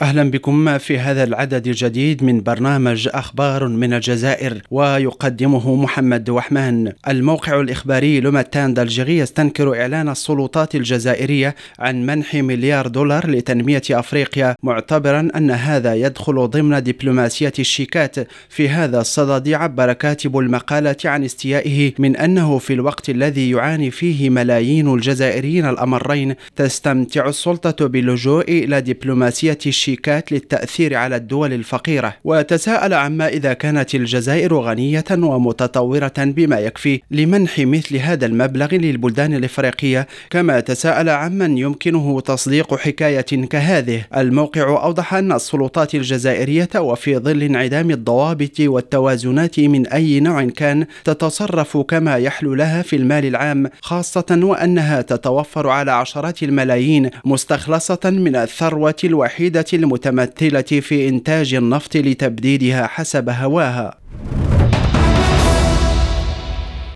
أهلا بكم في هذا العدد الجديد من برنامج أخبار من الجزائر ويقدمه محمد وحمان. الموقع الإخباري لوماتان دالجيري يستنكر إعلان السلطات الجزائرية عن منح مليار دولار لتنمية أفريقيا معتبرا أن هذا يدخل ضمن دبلوماسية الشيكات. في هذا الصدد عبر كاتب المقالة عن استيائه من أنه في الوقت الذي يعاني فيه ملايين الجزائريين الأمرين تستمتع السلطة باللجوء إلى دبلوماسية الشيكات الشيكات للتأثير على الدول الفقيرة وتساءل عما إذا كانت الجزائر غنية ومتطورة بما يكفي لمنح مثل هذا المبلغ للبلدان الإفريقية. كما تساءل عمن يمكنه تصديق حكاية كهذه. الموقع أوضح أن السلطات الجزائرية وفي ظل انعدام الضوابط والتوازنات من أي نوع كان تتصرف كما يحلو لها في المال العام خاصة وأنها تتوفر على عشرات الملايين مستخلصة من الثروة الوحيدة المتمثلة في إنتاج النفط لتبديدها حسب هواها.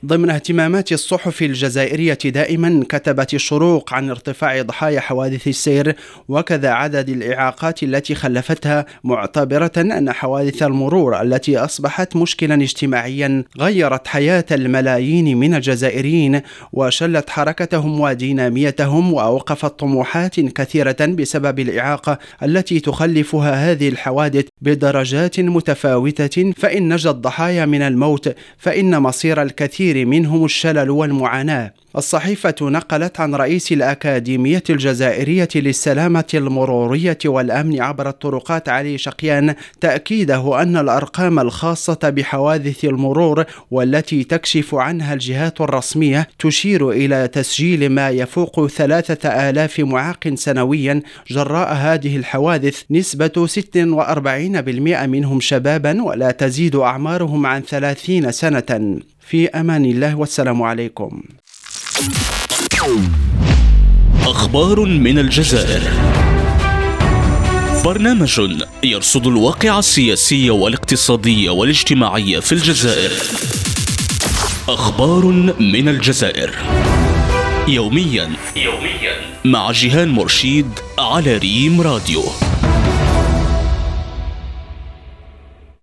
ضمن اهتمامات الصحف الجزائرية دائما كتبت الشروق عن ارتفاع ضحايا حوادث السير وكذا عدد الإعاقات التي خلفتها معتبرة أن حوادث المرور التي أصبحت مشكلا اجتماعيا غيرت حياة الملايين من الجزائريين وشلت حركتهم وديناميتهم وأوقفت طموحات كثيرة بسبب الإعاقة التي تخلفها هذه الحوادث بدرجات متفاوتة. فإن نجا الضحايا من الموت فإن مصير الكثير الكثير منهم الشلل والمعاناة. الصحيفة نقلت عن رئيس الأكاديمية الجزائرية للسلامة المرورية والأمن عبر الطرقات علي شقيان تأكيده أن الأرقام الخاصة بحوادث المرور والتي تكشف عنها الجهات الرسمية تشير إلى تسجيل ما يفوق ثلاثة آلاف معاق سنويا جراء هذه الحوادث نسبة 46% منهم شبابا ولا تزيد أعمارهم عن 30 سنة. في أمان الله والسلام عليكم. أخبار من الجزائر برنامج يرصد الواقع السياسي والاقتصادي والاجتماعي في الجزائر. أخبار من الجزائر يوميا يوميا مع جيهان مرشيد على ريم راديو